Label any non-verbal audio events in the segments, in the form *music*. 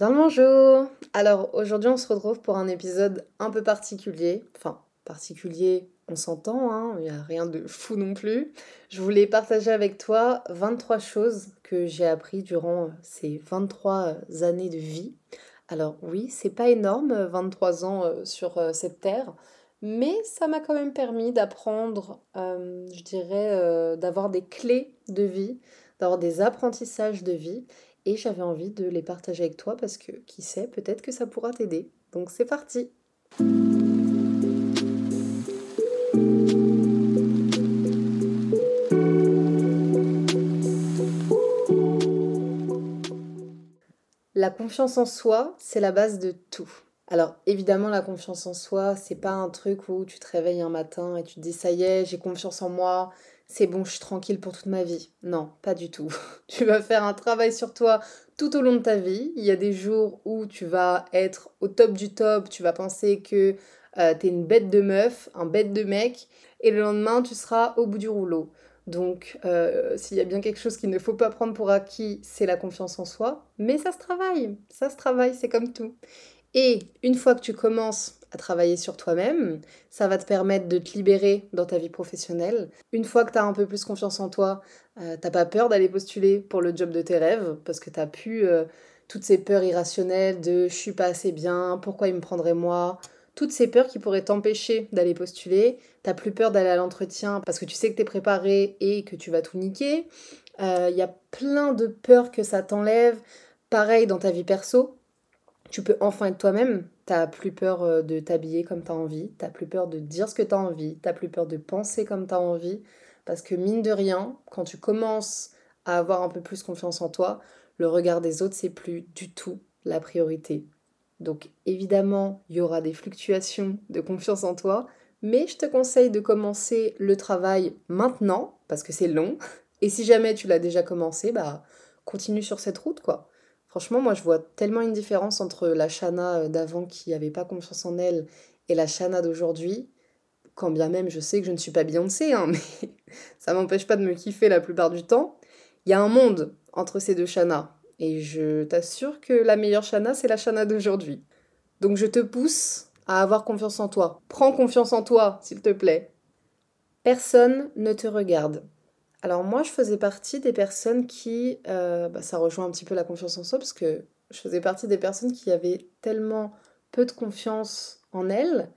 Bien bonjour Alors aujourd'hui on se retrouve pour un épisode un peu particulier. Enfin, particulier, on s'entend, hein, il n'y a rien de fou non plus. Je voulais partager avec toi 23 choses que j'ai appris durant ces 23 années de vie. Alors oui, c'est pas énorme, 23 ans euh, sur euh, cette terre, mais ça m'a quand même permis d'apprendre, euh, je dirais, d'avoir des clés de vie, d'avoir des apprentissages de vie et j'avais envie de les partager avec toi parce que qui sait, peut-être que ça pourra t'aider. Donc c'est parti La confiance en soi, c'est la base de tout. Alors évidemment la confiance en soi, c'est pas un truc où tu te réveilles un matin et tu te dis ça y est, j'ai confiance en moi, c'est bon, je suis tranquille pour toute ma vie. Non, pas du tout. *laughs* tu vas faire un travail sur toi tout au long de ta vie. Il y a des jours où tu vas être au top du top, tu vas penser que euh, tu es une bête de meuf, un bête de mec, et le lendemain, tu seras au bout du rouleau. Donc, euh, s'il y a bien quelque chose qu'il ne faut pas prendre pour acquis, c'est la confiance en soi. Mais ça se travaille, ça se travaille, c'est comme tout. Et une fois que tu commences à travailler sur toi-même. Ça va te permettre de te libérer dans ta vie professionnelle. Une fois que tu as un peu plus confiance en toi, euh, t'as pas peur d'aller postuler pour le job de tes rêves parce que tu as pu euh, toutes ces peurs irrationnelles de je suis pas assez bien, pourquoi il me prendrait moi, toutes ces peurs qui pourraient t'empêcher d'aller postuler. T'as plus peur d'aller à l'entretien parce que tu sais que tu es préparé et que tu vas tout niquer. Il euh, y a plein de peurs que ça t'enlève. Pareil dans ta vie perso, tu peux enfin être toi-même. T'as plus peur euh, de t'habiller comme t'as envie, t'as plus peur de dire ce que t'as envie, t'as plus peur de penser comme t'as envie. Parce que mine de rien, quand tu commences à avoir un peu plus confiance en toi, le regard des autres, c'est plus du tout la priorité. Donc évidemment, il y aura des fluctuations de confiance en toi, mais je te conseille de commencer le travail maintenant, parce que c'est long. Et si jamais tu l'as déjà commencé, bah continue sur cette route, quoi. Franchement, moi, je vois tellement une différence entre la Shana euh, d'avant qui n'avait pas confiance en elle et la Shana d'aujourd'hui. Quand bien même je sais que je ne suis pas Beyoncé, hein, *laughs* mais ça m'empêche pas de me kiffer la plupart du temps. Il y a un monde entre ces deux Shana. Et je t'assure que la meilleure Shana, c'est la Shana d'aujourd'hui. Donc je te pousse à avoir confiance en toi. Prends confiance en toi, s'il te plaît. Personne ne te regarde. Alors moi, je faisais partie des personnes qui, euh, bah, ça rejoint un petit peu la confiance en soi, parce que je faisais partie des personnes qui avaient tellement peu de confiance en elles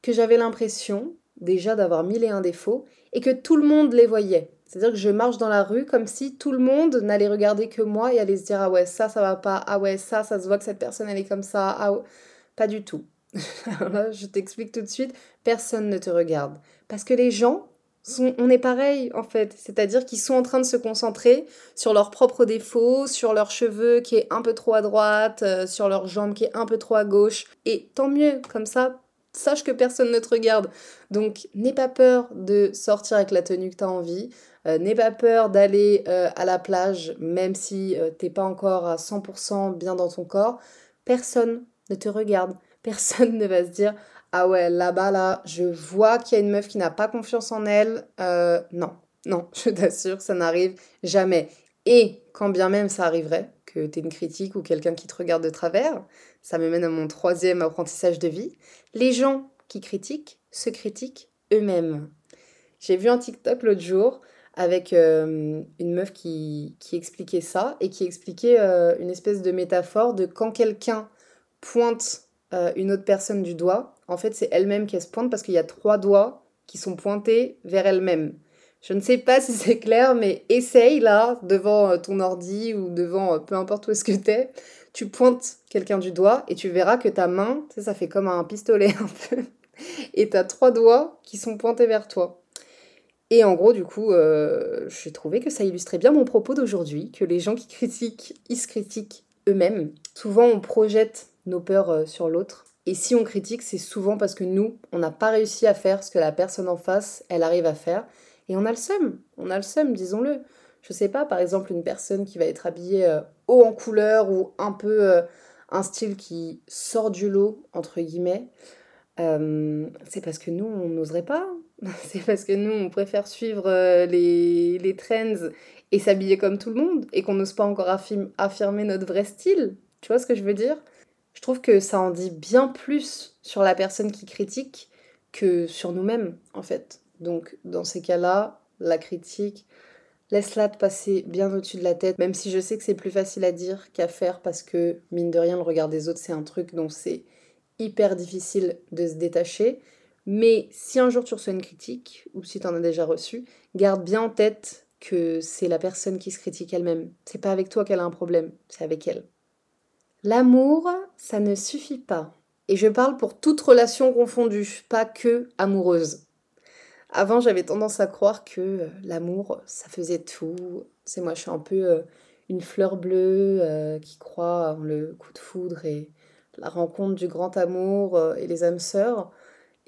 que j'avais l'impression déjà d'avoir mille et un défauts et que tout le monde les voyait. C'est-à-dire que je marche dans la rue comme si tout le monde n'allait regarder que moi et allait se dire ah ouais ça ça va pas. Ah ouais ça ça se voit que cette personne elle est comme ça. Ah pas du tout. *laughs* Là je t'explique tout de suite. Personne ne te regarde. Parce que les gens on est pareil en fait, c'est-à-dire qu'ils sont en train de se concentrer sur leurs propres défauts, sur leurs cheveux qui est un peu trop à droite, euh, sur leurs jambes qui est un peu trop à gauche, et tant mieux, comme ça, sache que personne ne te regarde. Donc n'aie pas peur de sortir avec la tenue que tu as envie, euh, n'aie pas peur d'aller euh, à la plage, même si t'es pas encore à 100% bien dans ton corps, personne ne te regarde, personne *laughs* ne va se dire ah ouais, là-bas, là, je vois qu'il y a une meuf qui n'a pas confiance en elle. Euh, non, non, *laughs* je t'assure, ça n'arrive jamais. Et quand bien même ça arriverait, que tu une critique ou quelqu'un qui te regarde de travers, ça me mène à mon troisième apprentissage de vie. Les gens qui critiquent se critiquent eux-mêmes. J'ai vu un TikTok l'autre jour avec euh, une meuf qui, qui, expliquait ça et qui expliquait euh, une espèce de métaphore de quand quelqu'un pointe une autre personne du doigt, en fait, c'est elle-même qui se pointe parce qu'il y a trois doigts qui sont pointés vers elle-même. Je ne sais pas si c'est clair, mais essaye là, devant euh, ton ordi ou devant euh, peu importe où est-ce que t'es, tu pointes quelqu'un du doigt et tu verras que ta main, ça fait comme un pistolet *laughs* un peu, et t'as trois doigts qui sont pointés vers toi. Et en gros, du coup, euh, j'ai trouvé que ça illustrait bien mon propos d'aujourd'hui, que les gens qui critiquent, ils se critiquent eux-mêmes. Souvent, on projette nos peurs euh, sur l'autre. Et si on critique, c'est souvent parce que nous, on n'a pas réussi à faire ce que la personne en face, elle arrive à faire. Et on a le seum. On a le seum, disons-le. Je sais pas, par exemple, une personne qui va être habillée euh, haut en couleur ou un peu euh, un style qui sort du lot, entre guillemets. c'est parce que nous, on n'oserait pas. *laughs* c'est parce que nous, on préfère suivre les, les trends et s'habiller comme tout le monde et qu'on n'ose pas encore affirmer notre vrai style. Tu vois ce que je veux dire? Je trouve que ça en dit bien plus sur la personne qui critique que sur nous-mêmes, en fait. Donc, dans ces cas-là, la critique, laisse-la te passer bien au-dessus de la tête, même si je sais que c'est plus facile à dire qu'à faire parce que, mine de rien, le regard des autres, c'est un truc dont c'est hyper difficile de se détacher. Mais si un jour tu reçois une critique, ou si tu en as déjà reçu, garde bien en tête que c'est la personne qui se critique elle-même. C'est pas avec toi qu'elle a un problème, c'est avec elle. L'amour, ça ne suffit pas. Et je parle pour toute relation confondue, pas que amoureuse. Avant, j'avais tendance à croire que euh, l'amour, ça faisait tout. C'est moi, je suis un peu euh, une fleur bleue euh, qui croit en le coup de foudre et la rencontre du grand amour et les âmes sœurs.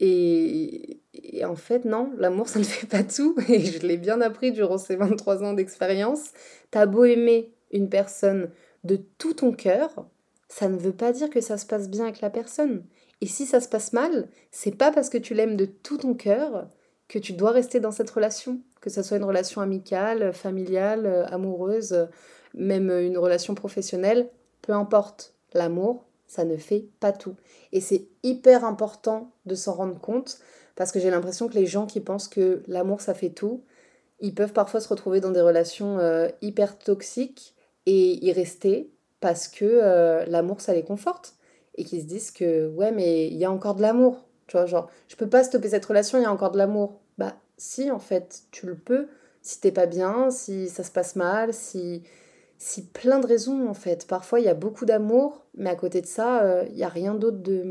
Et, en fait, non, l'amour, *laughs* ça ne fait pas tout. Et je l'ai bien appris durant ces 23 ans d'expérience. T'as beau aimer une personne de tout ton cœur, ça ne veut pas dire que ça se passe bien avec la personne. Et si ça se passe mal, c'est pas parce que tu l'aimes de tout ton cœur que tu dois rester dans cette relation. Que ce soit une relation amicale, familiale, amoureuse, même une relation professionnelle, peu importe. L'amour, ça ne fait pas tout. Et c'est hyper important de s'en rendre compte parce que j'ai l'impression que les gens qui pensent que l'amour ça fait tout, ils peuvent parfois se retrouver dans des relations euh, hyper toxiques et y rester parce que euh, l'amour ça les conforte et qu'ils se disent que ouais mais il y a encore de l'amour, tu vois genre je peux pas stopper cette relation, il y a encore de l'amour. Bah si en fait, tu le peux si t'es pas bien, si ça se passe mal, si si plein de raisons en fait. Parfois il y a beaucoup d'amour, mais à côté de ça, euh, il n'y a rien d'autre de,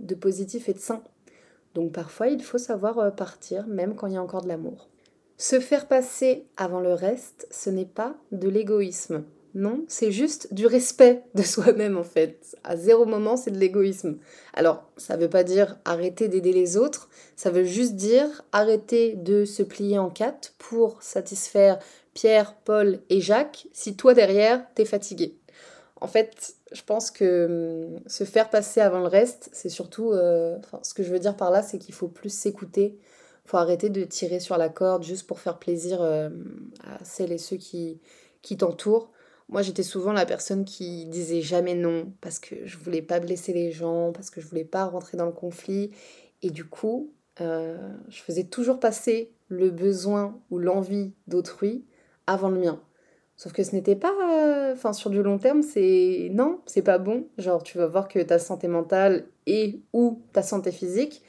de, positif et de sain. Donc parfois il faut savoir euh, partir, même quand il y a encore de l'amour. Se faire passer avant le reste, ce n'est pas de l'égoïsme. Non, c'est juste du respect de soi-même en fait. À zéro moment, c'est de l'égoïsme. Alors, ça ne veut pas dire arrêter d'aider les autres, ça veut juste dire arrêter de se plier en quatre pour satisfaire Pierre, Paul et Jacques si toi derrière, t'es fatigué. En fait, je pense que hum, se faire passer avant le reste, c'est surtout... Euh, ce que je veux dire par là, c'est qu'il faut plus s'écouter. faut arrêter de tirer sur la corde juste pour faire plaisir euh, à celles et ceux qui t'entourent. Moi, j'étais souvent la personne qui disait jamais non parce que je voulais pas blesser les gens, parce que je voulais pas rentrer dans le conflit. Et du coup, euh, je faisais toujours passer le besoin ou l'envie d'autrui avant le mien. Sauf que ce n'était pas. Euh, enfin, sur du long terme, c'est. Non, c'est pas bon. Genre, tu vas voir que ta santé mentale et ou ta santé physique,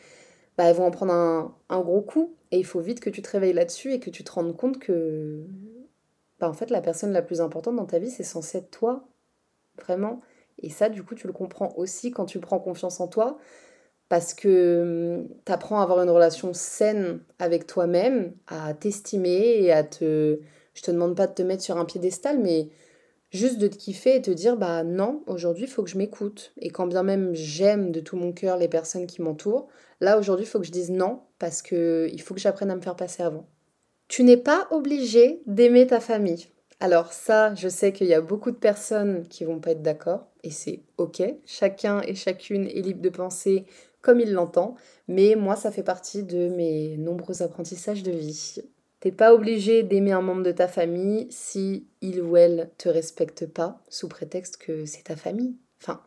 bah, elles vont en prendre un, un gros coup. Et il faut vite que tu te réveilles là-dessus et que tu te rendes compte que. Bah, en fait, la personne la plus importante dans ta vie, c'est censé être toi. Vraiment. Et ça, du coup, tu le comprends aussi quand tu prends confiance en toi. Parce que hum, tu apprends à avoir une relation saine avec toi-même, à t'estimer et à te je te demande pas de te mettre sur un piédestal, mais juste de te kiffer et te dire bah non, aujourd'hui il faut que je m'écoute. Et quand bien même j'aime de tout mon cœur les personnes qui m'entourent, là aujourd'hui il faut que je dise non parce que il faut que j'apprenne à me faire passer avant. Tu n'es pas obligé d'aimer ta famille. Alors ça, je sais qu'il y a beaucoup de personnes qui vont pas être d'accord et c'est OK. Chacun et chacune est libre de penser comme il l'entend, mais moi ça fait partie de mes nombreux apprentissages de vie. T'es pas obligé d'aimer un membre de ta famille si il ou elle te respecte pas, sous prétexte que c'est ta famille. Enfin,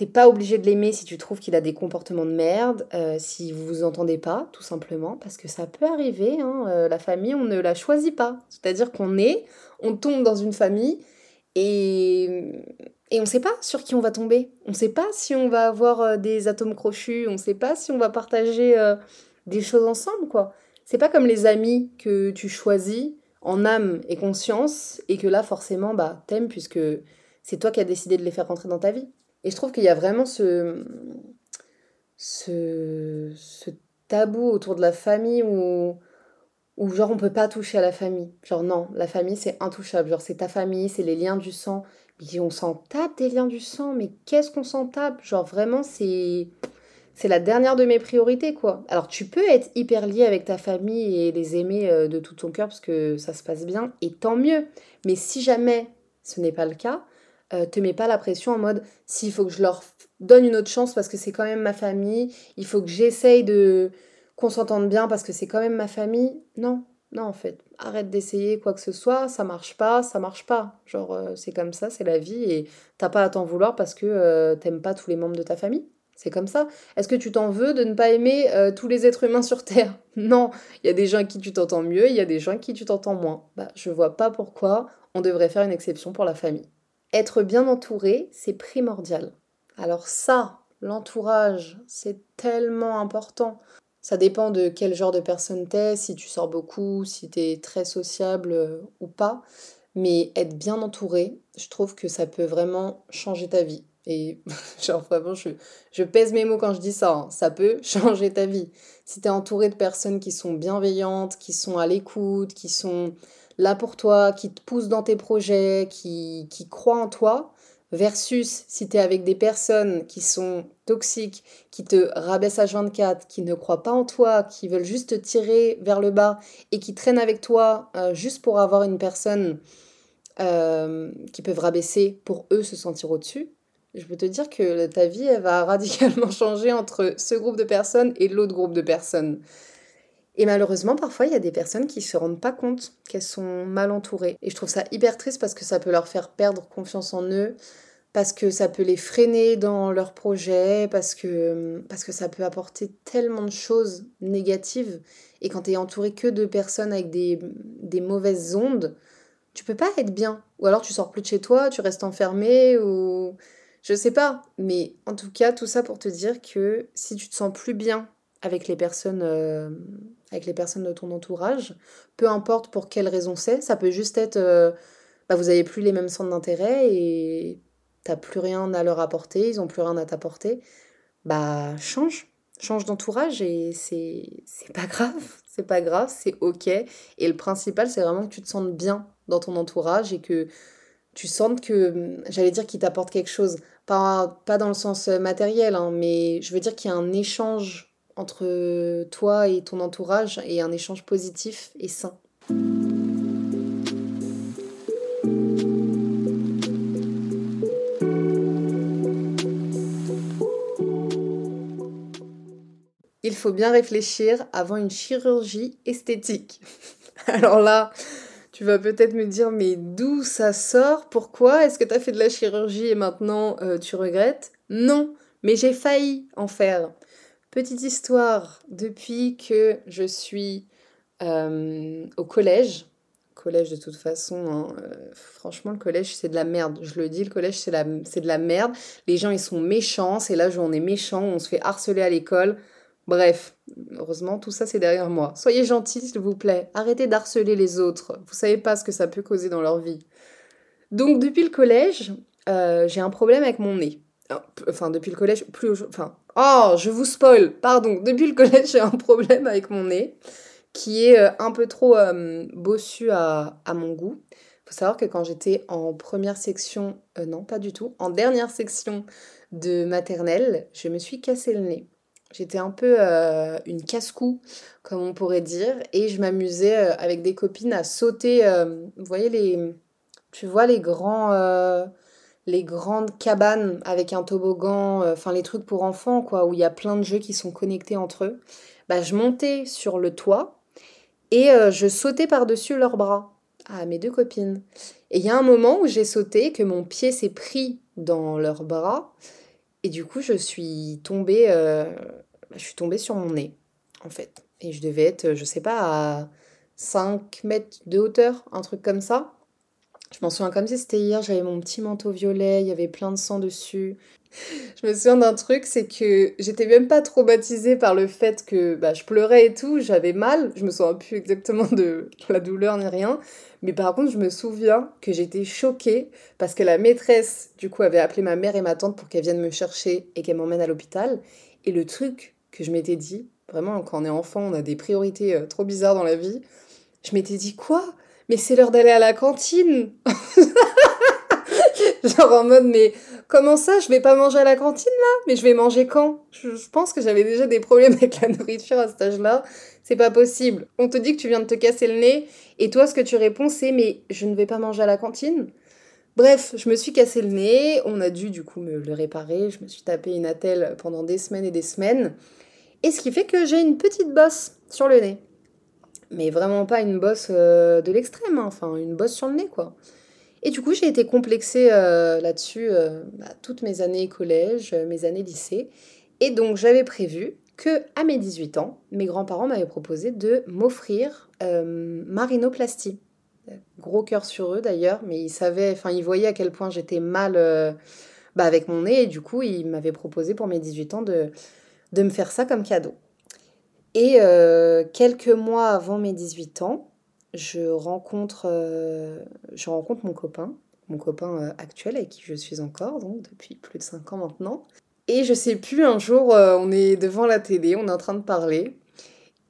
t'es pas obligé de l'aimer si tu trouves qu'il a des comportements de merde, euh, si vous vous entendez pas, tout simplement, parce que ça peut arriver. Hein, euh, la famille, on ne la choisit pas. C'est-à-dire qu'on est, on tombe dans une famille et et on sait pas sur qui on va tomber. On sait pas si on va avoir euh, des atomes crochus, on sait pas si on va partager des choses ensemble, quoi. C'est pas comme les amis que tu choisis en âme et conscience et que là forcément bah t'aimes puisque c'est toi qui as décidé de les faire rentrer dans ta vie. Et je trouve qu'il y a vraiment ce, ce, tabou autour de la famille où, où genre on peut pas toucher à la famille. Genre non, la famille c'est intouchable. Genre c'est ta famille, c'est les liens du sang. on s'en tape des liens du sang, mais qu'est-ce qu'on s'en tape? Genre vraiment, c'est c'est la dernière de mes priorités, quoi. Alors tu peux être hyper lié avec ta famille et les aimer euh, de tout ton cœur parce que ça se passe bien, et tant mieux. Mais si jamais ce n'est pas le cas, euh, te mets pas la pression en mode s'il faut que je leur donne une autre chance parce que c'est quand même ma famille, il faut que j'essaye de qu'on s'entende bien parce que c'est quand même ma famille. Non, non en fait, arrête d'essayer quoi que ce soit, ça marche pas, ça marche pas. Genre euh, c'est comme ça, c'est la vie et t'as pas à t'en vouloir parce que euh, t'aimes pas tous les membres de ta famille. C'est comme ça. Est-ce que tu t'en veux de ne pas aimer tous les êtres humains sur Terre? *laughs* Non. Il y a des gens qui tu t'entends mieux, il y a des gens qui tu t'entends moins. Bah, je vois pas pourquoi on devrait faire une exception pour la famille. Être bien entouré, c'est primordial. Alors ça, l'entourage, c'est tellement important. Ça dépend de quel genre de personne t'es, si tu sors beaucoup, si t'es très sociable euh, ou pas. Mais être bien entouré, je trouve que ça peut vraiment changer ta vie. Et *laughs* genre vraiment, je, je pèse mes mots quand je dis ça. Hein. Ça peut *laughs* changer ta vie. Si t'es entouré de personnes qui sont bienveillantes, qui sont à l'écoute, qui sont là pour toi, qui te pousse dans tes projets, qui, qui croient en toi, versus si tu es avec des personnes qui sont toxiques, qui te rabaissent à 24, qui ne croient pas en toi, qui veulent juste te tirer vers le bas et qui traînent avec toi euh, juste pour avoir une personne euh, qui peuvent rabaisser pour eux se sentir au-dessus, je peux te dire que ta vie, elle va *laughs* radicalement changer entre ce groupe de personnes et l'autre groupe de personnes. Et malheureusement, parfois, il y a des personnes qui se rendent pas compte qu'elles sont mal entourées. Et je trouve ça hyper triste parce que ça peut leur faire perdre confiance en eux, parce que ça peut les freiner dans leurs projets, parce que, parce que ça peut apporter tellement de choses négatives. Et quand tu es entouré que de personnes avec des, des mauvaises ondes, tu peux pas être bien. Ou alors tu sors plus de chez toi, tu restes enfermé, ou je sais pas. Mais en tout cas, tout ça pour te dire que si tu te sens plus bien avec les personnes euh, avec les personnes de ton entourage, peu importe pour quelle raison c'est, ça peut juste être euh, bah, vous avez plus les mêmes centres d'intérêt et t'as plus rien à leur apporter, ils ont plus rien à t'apporter. Bah change, change d'entourage et c'est c'est pas grave, c'est pas grave, c'est OK. Et le principal c'est vraiment que tu te sentes bien dans ton entourage et que tu sentes que j'allais dire qu'il t'apporte quelque chose, pas pas dans le sens matériel hein, mais je veux dire qu'il y a un échange entre toi et ton entourage et un échange positif et sain. Il faut bien réfléchir avant une chirurgie esthétique. *laughs* Alors là, tu vas peut-être me dire, mais d'où ça sort? Pourquoi? Est-ce que tu as fait de la chirurgie et maintenant euh, tu regrettes? Non, mais j'ai failli en faire. Petite histoire, depuis que je suis euh, au collège, collège de toute façon, hein, euh, franchement le collège c'est de la merde, je le dis, le collège c'est de la merde, les gens ils sont méchants, c'est l'âge où on est méchant, on se fait harceler à l'école, bref, heureusement tout ça c'est derrière moi. Soyez gentils s'il vous plaît, arrêtez d'harceler les autres, vous savez pas ce que ça peut causer dans leur vie. Donc depuis le collège, euh, j'ai un problème avec mon nez. Enfin, depuis le collège, plus. Enfin, oh, je vous spoil, pardon. *laughs* Depuis le collège, j'ai un problème avec mon nez qui est euh, un peu trop euh, bossu à, à, mon goût. faut savoir que quand j'étais en première section, euh, non, pas du tout, en dernière section de maternelle, je me suis cassé le nez. J'étais un peu une casse-cou, comme on pourrait dire, et je m'amusais avec des copines à sauter. vous voyez les. Tu vois les grands les grandes cabanes avec un toboggan, euh, enfin les trucs pour enfants, quoi, où il y a plein de jeux qui sont connectés entre eux, bah, je montais sur le toit et euh, je sautais par-dessus leurs bras à mes deux copines. Et il y a un moment où j'ai sauté, que mon pied s'est pris dans leurs bras, et du coup je suis tombée, euh, bah, je suis tombée sur mon nez, en fait. Et je devais être, je sais pas, à 5 mètres de hauteur, un truc comme ça. Je m'en souviens comme si c'était hier, j'avais mon petit manteau violet, il y avait plein de sang dessus. Je me souviens d'un truc, c'est que j'étais même pas traumatisée par le fait que bah, je pleurais et tout, j'avais mal, je me souviens plus exactement de la douleur ni rien, mais par contre je me souviens que j'étais choquée parce que la maîtresse du coup avait appelé ma mère et ma tante pour qu'elles viennent me chercher et qu'elles m'emmènent à l'hôpital, et le truc que je m'étais dit, vraiment quand on est enfant on a des priorités euh, trop bizarres dans la vie, je m'étais dit quoi? Mais c'est l'heure d'aller à la cantine. *laughs* Genre en mode, mais comment ça, je vais pas manger à la cantine là? Mais je vais manger quand? Je, pense que j'avais déjà des problèmes avec la nourriture à cet âge-là. C'est pas possible. On te dit que tu viens de te casser le nez, et toi, ce que tu réponds, c'est, mais je ne vais pas manger à la cantine Bref, je me suis cassé le nez, on a dû du coup me le réparer, je me suis tapé une attelle pendant des semaines et des semaines, et ce qui fait que j'ai une petite bosse sur le nez. Mais vraiment pas une bosse euh, de l'extrême, hein. enfin une bosse sur le nez quoi. Et du coup, j'ai été complexée euh, là-dessus euh, bah, toutes mes années collège, mes années lycée. Et donc, j'avais prévu que à mes 18 ans, mes grands-parents m'avaient proposé de m'offrir ma rhinoplastie. Gros cœur sur eux d'ailleurs, mais ils savaient, enfin, ils voyaient à quel point j'étais mal bah, avec mon nez. Et du coup, ils m'avaient proposé pour mes 18 ans de, de me faire ça comme cadeau. Et euh, quelques mois avant mes 18 ans, je rencontre, euh, je rencontre mon copain, mon copain euh, actuel avec qui je suis encore, donc depuis plus de 5 ans maintenant. Et je sais plus, un jour, on est devant la télé, on est en train de parler.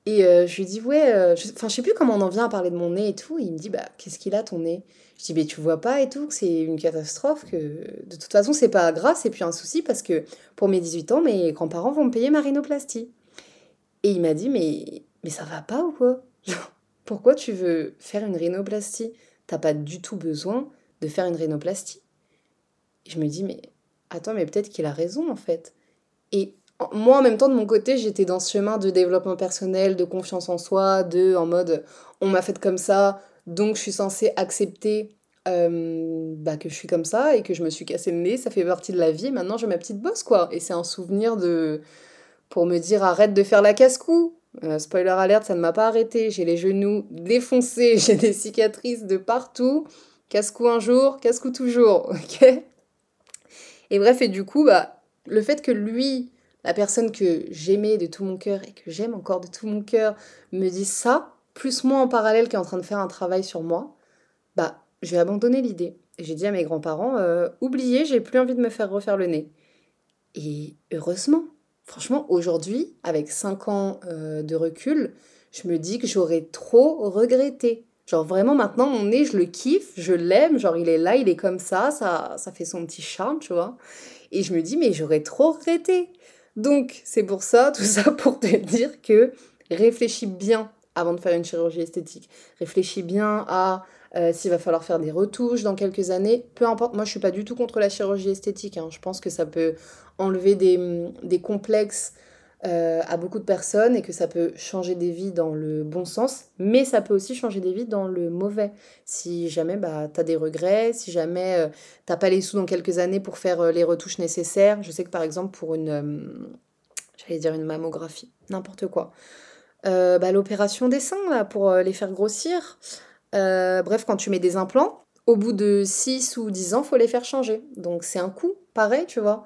Et je lui dis, ouais, enfin, je sais plus comment on en vient à parler de mon nez et tout. il me dit, bah, qu'est-ce qu'il a ton nez? Je dis, mais tu vois pas et tout, c'est une catastrophe, que de toute façon, c'est pas grave, c'est plus un souci parce que pour mes 18 ans, mes grands-parents vont me payer ma rhinoplastie. Et il m'a dit, mais, mais ça va pas ou quoi? Pourquoi tu veux faire une rhinoplastie? T'as pas du tout besoin de faire une rhinoplastie. Je me dis, mais attends, mais peut-être qu'il a raison en fait. Et moi, en même temps, de mon côté, j'étais dans ce chemin de développement personnel, de confiance en soi, de en mode, on m'a fait comme ça, donc je suis censée accepter euh, bah, que je suis comme ça et que je me suis cassé le nez, ça fait partie de la vie, maintenant j'ai ma petite bosse quoi. Et c'est un souvenir de, pour me dire arrête de faire la casse-cou. Euh, spoiler alerte, ça ne m'a pas arrêté. J'ai les genoux défoncés, *laughs* j'ai des cicatrices de partout. Casse-cou un jour, casse-cou toujours, *laughs* Et bref, et du coup, bah, le fait que lui, la personne que j'aimais de tout mon cœur et que j'aime encore de tout mon cœur, me dise ça, plus moi en parallèle qui est en train de faire un travail sur moi, bah, je vais abandonner l'idée. J'ai dit à mes grands-parents, euh, oubliez, j'ai plus envie de me faire refaire le nez. Et heureusement, Franchement, aujourd'hui, avec 5 ans euh, de recul, je me dis que j'aurais trop regretté. Genre vraiment maintenant, mon nez, je le kiffe, je l'aime, genre il est là, il est comme ça, ça, ça fait son petit charme, tu vois. Et je me dis, mais j'aurais trop regretté. Donc, c'est pour ça, tout ça *laughs* pour te dire que réfléchis bien avant de faire une chirurgie esthétique. Réfléchis bien à euh, s'il va falloir faire des retouches dans quelques années. Peu importe, moi je suis pas du tout contre la chirurgie esthétique. Hein. Je pense que ça peut enlever des, complexes euh, à beaucoup de personnes et que ça peut changer des vies dans le bon sens, mais ça peut aussi changer des vies dans le mauvais. Si jamais bah, tu des regrets, si jamais euh, t'as pas les sous dans quelques années pour faire les retouches nécessaires. Je sais que par exemple pour une, j'allais dire une mammographie, n'importe quoi. Bah, l'opération des seins là, pour les faire grossir, euh, bref, quand tu mets des implants, au bout de 6 ou 10 ans, faut les faire changer. Donc c'est un coût, pareil, tu vois.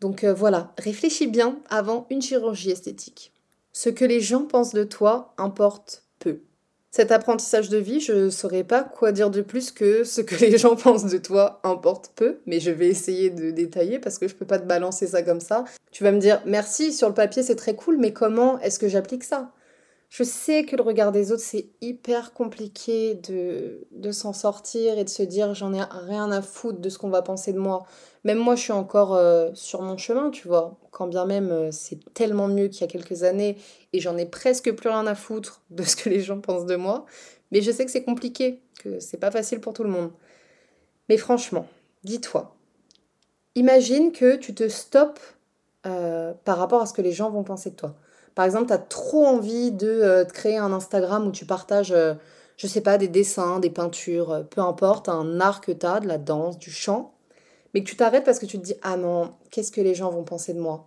Donc euh, voilà, réfléchis bien avant une chirurgie esthétique. Ce que les gens pensent de toi importe peu. Cet apprentissage de vie, je ne saurais pas quoi dire de plus que ce que *laughs* les gens pensent de toi importe peu, mais je vais essayer de détailler parce que je peux pas te balancer ça comme ça. Tu vas me dire merci, sur le papier c'est très cool, mais comment est-ce que j'applique ça? Je sais que le regard des autres, c'est hyper compliqué de, de s'en sortir et de se dire j'en ai rien à foutre de ce qu'on va penser de moi. Même moi, je suis encore euh, sur mon chemin, tu vois. Quand bien même, euh, c'est tellement mieux qu'il y a quelques années et j'en ai presque plus rien à foutre de ce que les gens pensent de moi. Mais je sais que c'est compliqué, que c'est pas facile pour tout le monde. Mais franchement, dis-toi, imagine que tu te stoppes euh, par rapport à ce que les gens vont penser de toi. Par exemple, tu as trop envie de euh, créer un Instagram où tu partages, euh, je sais pas, des dessins, des peintures, euh, peu importe, un art que tu as, de la danse, du chant, mais que tu t'arrêtes parce que tu te dis Ah non, qu'est-ce que les gens vont penser de moi?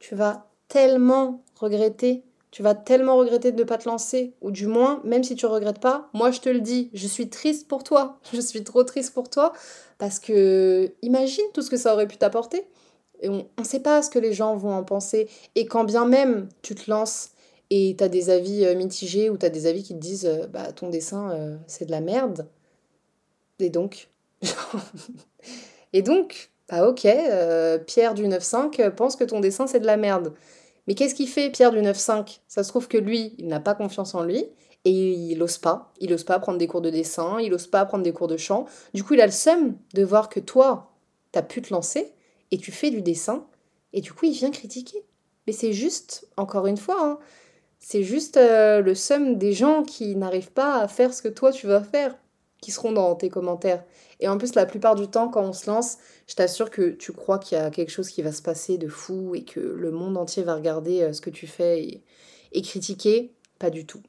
Tu vas tellement regretter, tu vas tellement regretter de ne pas te lancer, ou du moins, même si tu regrettes pas, moi je te le dis, je suis triste pour toi, *laughs* je suis trop triste pour toi, parce que imagine tout ce que ça aurait pu t'apporter on ne sait pas ce que les gens vont en penser. Et quand bien même tu te lances et tu as des avis euh, mitigés ou tu as des avis qui te disent euh, bah, ton dessin euh, c'est de la merde. Et donc *laughs* Et donc, bah ok, Pierre du 9.5 pense que ton dessin c'est de la merde. Mais qu'est-ce qu'il fait Pierre du 9.5 Ça se trouve que lui, il n'a pas confiance en lui et il n'ose pas. Il n'ose pas prendre des cours de dessin, il n'ose pas prendre des cours de chant. Du coup, il a le seum de voir que toi, t'as pu te lancer et tu fais du dessin et du coup il vient critiquer. Mais c'est juste, encore une fois, hein, c'est juste euh, le somme des gens qui n'arrivent pas à faire ce que toi tu vas faire, qui seront dans tes commentaires. Et en plus, la plupart du temps, quand on se lance, je t'assure que tu crois qu'il y a quelque chose qui va se passer de fou et que le monde entier va regarder euh, ce que tu fais et, et critiquer. Pas du tout.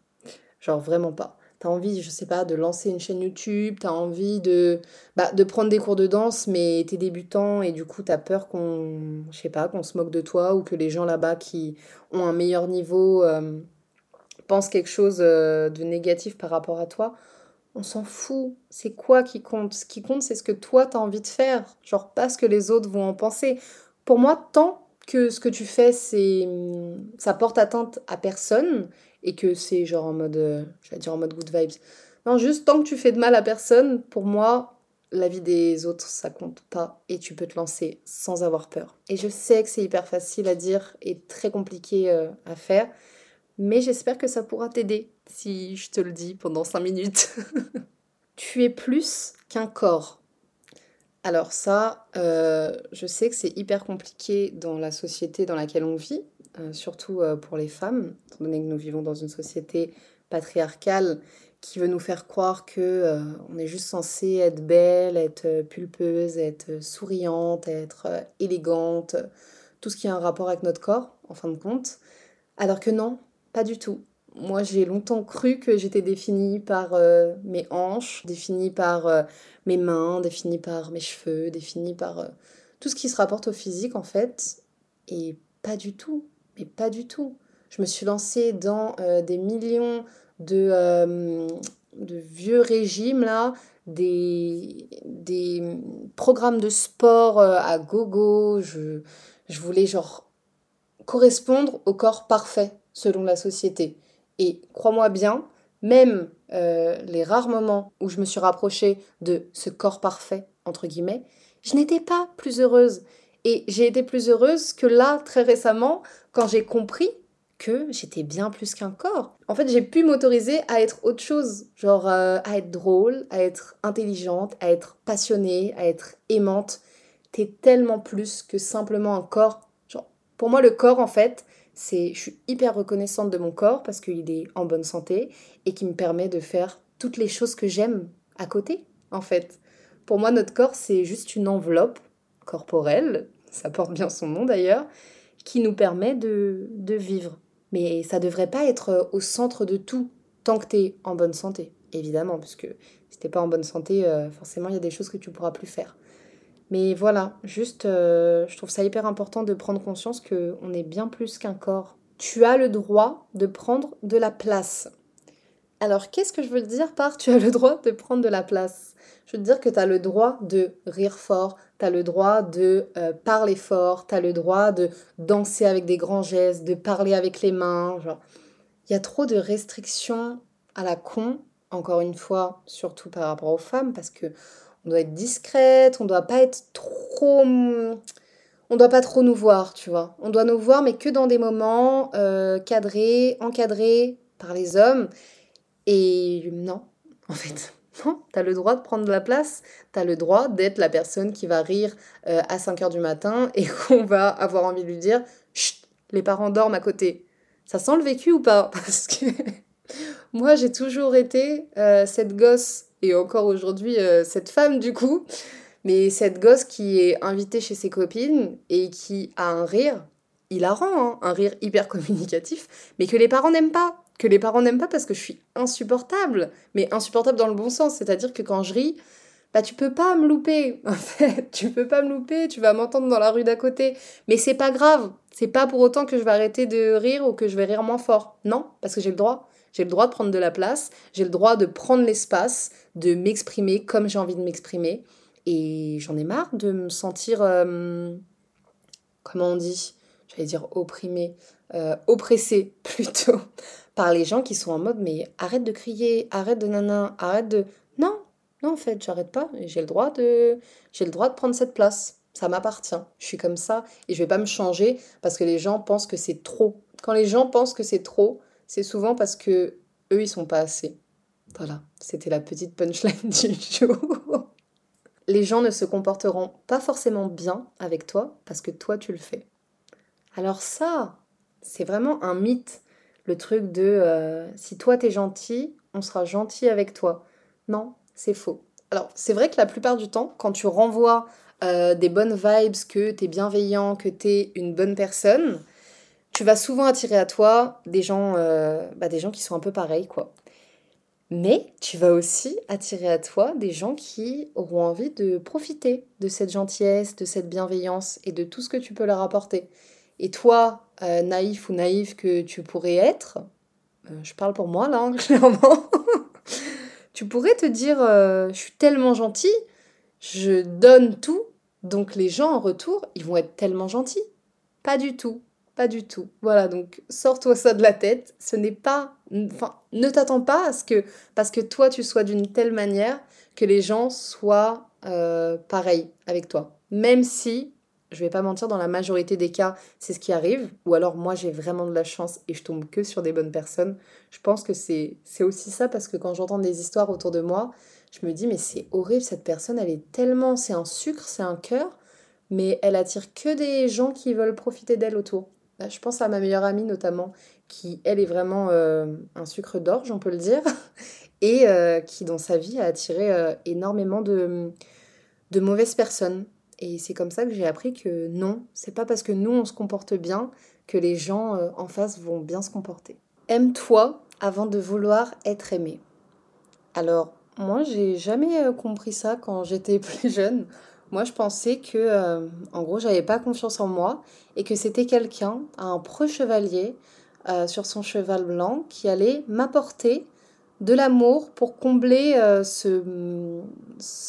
Genre vraiment pas. T'as envie, je sais pas, de lancer une chaîne YouTube, t'as envie de, bah, de prendre des cours de danse, mais t'es débutant et du coup t'as peur qu'on, je pas, qu'on se moque de toi ou que les gens là-bas qui ont un meilleur niveau euh, pensent quelque chose euh, de négatif par rapport à toi. On s'en fout. C'est quoi qui compte? Ce qui compte, c'est ce que toi t'as envie de faire. Genre pas ce que les autres vont en penser. Pour moi, tant que ce que tu fais, c'est ça porte atteinte à personne et que c'est genre en mode, euh, je vais dire en mode good vibes. Non, juste tant que tu fais de mal à personne, pour moi, la vie des autres, ça compte pas et tu peux te lancer sans avoir peur. Et je sais que c'est hyper facile à dire et très compliqué euh, à faire, mais j'espère que ça pourra t'aider si je te le dis pendant 5 minutes. *laughs* tu es plus qu'un corps. Alors ça, euh, je sais que c'est hyper compliqué dans la société dans laquelle on vit, surtout euh, pour les femmes, étant donné que nous vivons dans une société patriarcale qui veut nous faire croire que euh, on est juste censé être belle, être pulpeuse, être souriante, être élégante, tout ce qui a un rapport avec notre corps, en fin de compte. Alors que non, pas du tout. Moi, j'ai longtemps cru que j'étais définie par mes hanches, définie par mes mains, définie par mes cheveux, définie par tout ce qui se rapporte au physique, en fait. Et pas du tout. Mais pas du tout. Je me suis lancée dans euh, des millions de, euh, de, vieux régimes, là, des, programmes de sport euh, à gogo. Je, voulais, correspondre au corps parfait selon la société. Et crois-moi bien, même les rares moments où je me suis rapprochée de ce corps parfait, entre guillemets, je n'étais pas plus heureuse. Et j'ai été plus heureuse que là, très récemment, quand j'ai compris que j'étais bien plus qu'un corps. En fait, j'ai pu m'autoriser à être autre chose, genre euh, à être drôle, à être intelligente, à être passionnée, à être aimante. T'es tellement plus que simplement un corps. Genre, pour moi, le corps, en fait, c'est, je suis hyper reconnaissante de mon corps parce qu'il est en bonne santé et qui me permet de faire toutes les choses que j'aime à côté, en fait. Pour moi, notre corps, c'est juste une enveloppe corporelle, ça porte bien son nom d'ailleurs, qui nous permet de, vivre. Mais ça devrait pas être au centre de tout tant que tu es en bonne santé, évidemment, parce que si t'es pas en bonne santé, euh, forcément il y a des choses que tu pourras plus faire. Mais voilà, juste, euh, je trouve ça hyper important de prendre conscience qu'on est bien plus qu'un corps. Tu as le droit de prendre de la place. Alors, qu'est-ce que je veux dire par tu as le droit de prendre de la place? Je veux dire que tu as le droit de rire fort, tu as le droit de euh, parler fort, tu as le droit de danser avec des grands gestes, de parler avec les mains. Il y a trop de restrictions à la con, encore une fois, surtout par rapport aux femmes, parce que on doit être discrète, on doit pas être trop. On doit pas trop nous voir, tu vois. On doit nous voir, mais que dans des moments euh, cadrés, encadrés par les hommes. Et non, en fait, non, le droit de prendre de la place, tu as le droit d'être la personne qui va rire euh, à 5 heures du matin *laughs* et qu'on va avoir envie de lui dire Chut, les parents dorment à côté. Ça sent le vécu ou pas? *laughs* Parce que *laughs* moi, j'ai toujours été euh, cette gosse, et encore aujourd'hui, euh, cette femme du coup, mais cette gosse qui est invitée chez ses copines et qui a un rire hilarant, hein, un rire hyper communicatif, mais que les parents n'aiment pas que les parents n'aiment pas parce que je suis insupportable, mais insupportable dans le bon sens, c'est-à-dire que quand je ris, bah tu peux pas me louper, *laughs* en fait, tu peux pas me louper, tu vas m'entendre dans la rue d'à côté, mais c'est pas grave, c'est pas pour autant que je vais arrêter de rire ou que je vais rire moins fort, non, parce que j'ai le droit, j'ai le droit de prendre de la place, j'ai le droit de prendre l'espace, de m'exprimer comme j'ai envie de m'exprimer, et j'en ai marre de me sentir, euh, comment on dit, j'allais dire opprimée, euh, *laughs* plutôt, par les gens qui sont en mode mais arrête de crier, arrête de nanan, arrête de non, non en fait, j'arrête pas, j'ai le droit de j'ai le droit de prendre cette place. Ça m'appartient. Je suis comme ça et je vais pas me changer parce que les gens pensent que c'est trop. Quand les gens pensent que c'est trop, c'est souvent parce que eux ils sont pas assez. Voilà, c'était la petite punchline *laughs* du jour. les gens ne se comporteront pas forcément bien avec toi parce que toi tu le fais. Alors ça, c'est vraiment un mythe, le truc de euh, si toi t'es gentil, on sera gentil avec toi. Non, c'est faux. Alors c'est vrai que la plupart du temps, quand tu renvoies euh, des bonnes vibes, que t'es bienveillant, que t'es une bonne personne, tu vas souvent attirer à toi des gens, euh, bah, des gens qui sont un peu pareils, quoi. Mais tu vas aussi attirer à toi des gens qui auront envie de profiter de cette gentillesse, de cette bienveillance et de tout ce que tu peux leur apporter. Et toi, euh, naïf ou naïf que tu pourrais être, euh, je parle pour moi là, hein, *laughs* clairement, tu pourrais te dire, euh, je suis tellement gentil, je donne tout, donc les gens en retour, ils vont être tellement gentils. Pas du tout. Pas du tout. Voilà, donc sors-toi ça de la tête. Ce n'est pas. Ne t'attends pas à ce que. Parce que toi, tu sois d'une telle manière que les gens soient pareils avec toi. Même si, je vais pas mentir, dans la majorité des cas, c'est ce qui arrive. Ou alors, moi, j'ai vraiment de la chance et je tombe que sur des bonnes personnes. Je pense que c'est aussi ça parce que quand j'entends des histoires autour de moi, je me dis, mais c'est horrible, cette personne, elle est tellement. C'est un sucre, c'est un cœur mais elle attire que des gens qui veulent profiter d'elle autour. Bah, je pense à ma meilleure amie notamment, qui elle est vraiment euh, un sucre d'orge, on peut le dire, *laughs* et euh, qui dans sa vie a attiré euh, énormément de, de mauvaises personnes. Et c'est comme ça que j'ai appris que non, c'est pas parce que nous on se comporte bien que les gens en face vont bien se comporter. Aime-toi avant de vouloir être aimé. Alors, moi j'ai jamais compris ça quand j'étais *laughs* plus jeune. Moi, je pensais que, euh, en gros, j'avais pas confiance en moi et que c'était quelqu'un, un pre-chevalier, euh, sur son cheval blanc, qui allait m'apporter de l'amour pour combler euh, ce,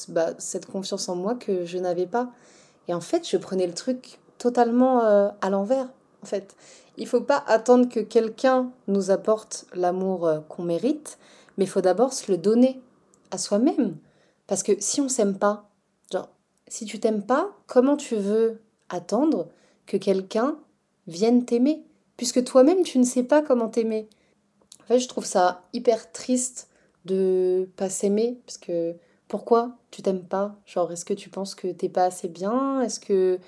bah, cette confiance en moi que je n'avais pas. Et en fait, je prenais le truc totalement à l'envers. En fait, il faut pas attendre que quelqu'un nous apporte l'amour qu'on mérite, mais il faut d'abord se le donner à soi-même. Parce que si on s'aime pas, genre, si tu t'aimes pas, comment tu veux attendre que quelqu'un vienne t'aimer? Puisque toi-même, tu ne sais pas comment t'aimer. En fait, je trouve ça hyper triste de pas s'aimer. Parce que pourquoi tu t'aimes pas? Genre, est-ce que tu penses que t'es pas assez bien? Est-ce que.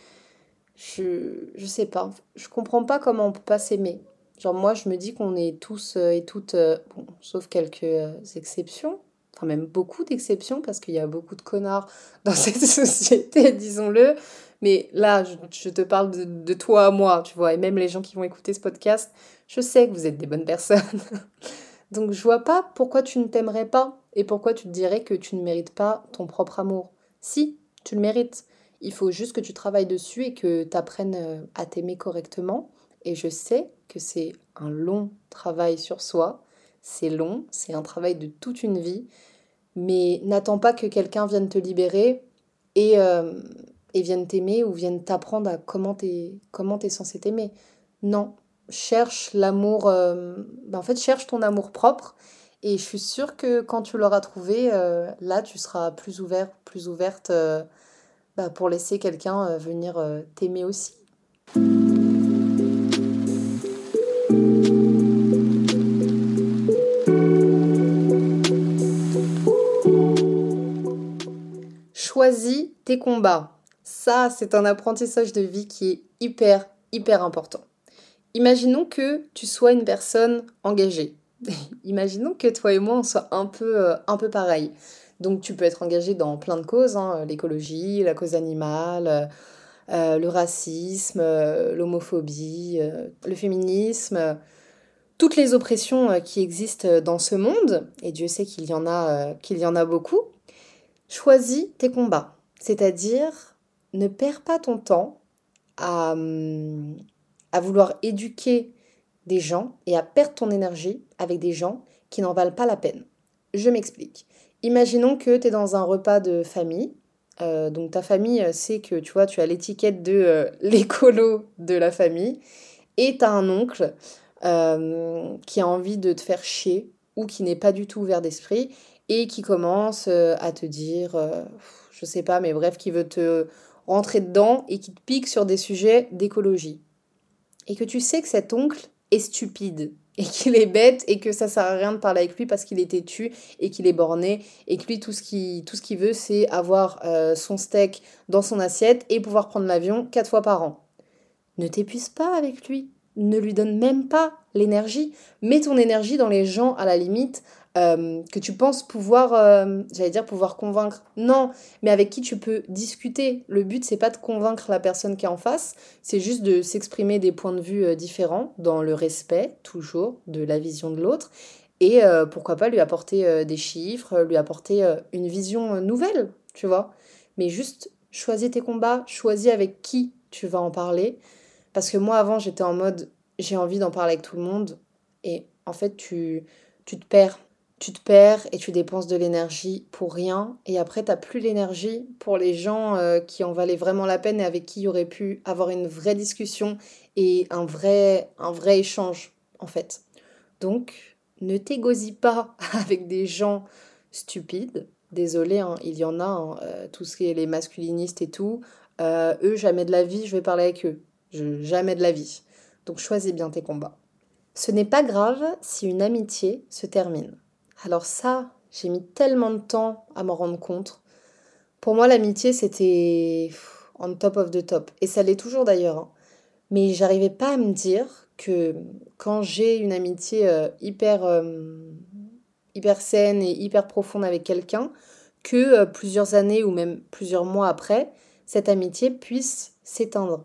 Je, je sais pas. Je comprends pas comment on peut pas s'aimer. Genre, moi, je me dis qu'on est tous et toutes, euh, bon, sauf quelques euh, exceptions, enfin même beaucoup d'exceptions parce qu'il y a beaucoup de connards dans *laughs* cette société, disons-le. Mais là, je, te parle de, toi à moi, tu vois, et même les gens qui vont écouter ce podcast, je sais que vous êtes des bonnes personnes. *laughs* Donc je vois pas pourquoi tu ne t'aimerais pas et pourquoi tu te dirais que tu ne mérites pas ton propre amour. Si, tu le mérites. Il faut juste que tu travailles dessus et que tu apprennes euh, à t'aimer correctement. Et je sais que c'est un long travail sur soi, c'est long, c'est un travail de toute une vie, mais n'attends pas que quelqu'un vienne te libérer et, euh, vienne t'aimer ou vienne t'apprendre à comment t'es censé t'aimer. Non, cherche l'amour, euh, ben en fait cherche ton amour propre et je suis sûre que quand tu l'auras trouvé, euh, là tu seras plus ouvert, plus ouverte bah, pour laisser quelqu'un venir t'aimer aussi. Choisis tes combats. Ça, c'est un apprentissage de vie qui est hyper, hyper important. Imaginons que tu sois une personne engagée. *laughs* Imaginons que toi et moi, on soit un peu, euh, un peu pareil. Donc tu peux être engagé dans plein de causes, hein, l'écologie, la cause animale, euh, euh, le racisme, l'homophobie, le féminisme, toutes les oppressions qui existent dans ce monde, et Dieu sait qu'il y qu'il y en a beaucoup. Choisis tes combats, c'est-à-dire ne perds pas ton temps à, hum, à vouloir éduquer des gens et à perdre ton énergie avec des gens qui n'en valent pas la peine. Je m'explique. Imaginons que tu es dans un repas de famille. Euh, donc ta famille sait que tu vois, tu as l'étiquette de euh, *laughs* l'écolo de la famille et tu as un oncle euh, qui a envie de te faire chier ou qui n'est pas du tout ouvert d'esprit et qui commence euh, à te dire, euh, je sais pas, mais bref, qui veut te rentrer dedans et qui te pique sur des sujets d'écologie. Et que tu sais que cet oncle est stupide. *laughs* et qu'il est bête et que ça sert à rien de parler avec lui parce qu'il est têtu et qu'il est borné et que lui tout ce qu'il tout ce qu'il veut c'est avoir euh, son steak dans son assiette et pouvoir prendre l'avion quatre fois par an. Ne t'épuise pas avec lui, ne lui donne même pas l'énergie, mets ton énergie dans les gens à la limite euh, que tu penses pouvoir, euh, j'allais dire pouvoir convaincre. Non, mais avec qui tu peux discuter. Le but, c'est pas de convaincre la personne qui est en face, c'est juste de s'exprimer des points de vue euh, différents, dans le respect, toujours, de la vision de l'autre. Et pourquoi pas lui apporter des chiffres, lui apporter une vision nouvelle, tu vois. Mais juste choisis tes combats, choisis avec qui tu vas en parler. Parce que moi, avant, j'étais en mode, j'ai envie d'en parler avec tout le monde. Et en fait, tu, tu te perds tu te perds et tu dépenses de l'énergie pour rien. Et après, tu n'as plus l'énergie pour les gens euh, qui en valaient vraiment la peine et avec qui il aurait pu avoir une vraie discussion et un vrai, un vrai échange, en fait. Donc, ne t'égosie pas *laughs* avec des gens stupides. Désolé, hein, il y en a, hein, euh, tout ce qui est les masculinistes et tout. Euh, eux, jamais de la vie, je vais parler avec eux. jamais de la vie. Donc, choisis bien tes combats. Ce n'est pas grave si une amitié se termine. Alors ça, j'ai mis tellement de temps à m'en rendre compte. Pour moi, l'amitié, c'était on top of the top. Et ça l'est toujours d'ailleurs. Hein. Mais j'arrivais pas à me dire que quand j'ai une amitié euh, hyper, euh, hyper saine et hyper profonde avec quelqu'un, que euh, plusieurs années ou même plusieurs mois après, cette amitié puisse s'éteindre.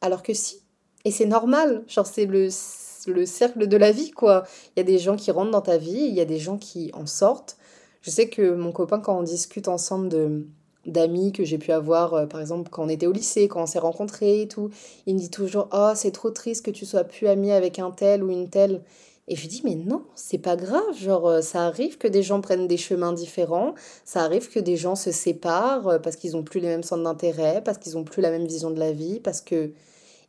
Alors que si. Et c'est normal. Genre, c'est le le cercle de la vie, quoi. Il y a des gens qui rentrent dans ta vie, il y a des gens qui en sortent. Je sais que mon copain, quand on discute ensemble de d'amis que j'ai pu avoir, euh, par exemple, quand on était au lycée, quand on s'est rencontrés et tout, il me dit toujours « Oh, c'est trop triste que tu sois plus ami avec un tel ou une telle. » Et je lui dis « Mais non, c'est pas grave. Genre, euh, ça arrive que des gens prennent des chemins différents. Ça arrive que des gens se séparent euh, parce qu'ils ont plus les mêmes centres d'intérêt, parce qu'ils ont plus la même vision de la vie, parce que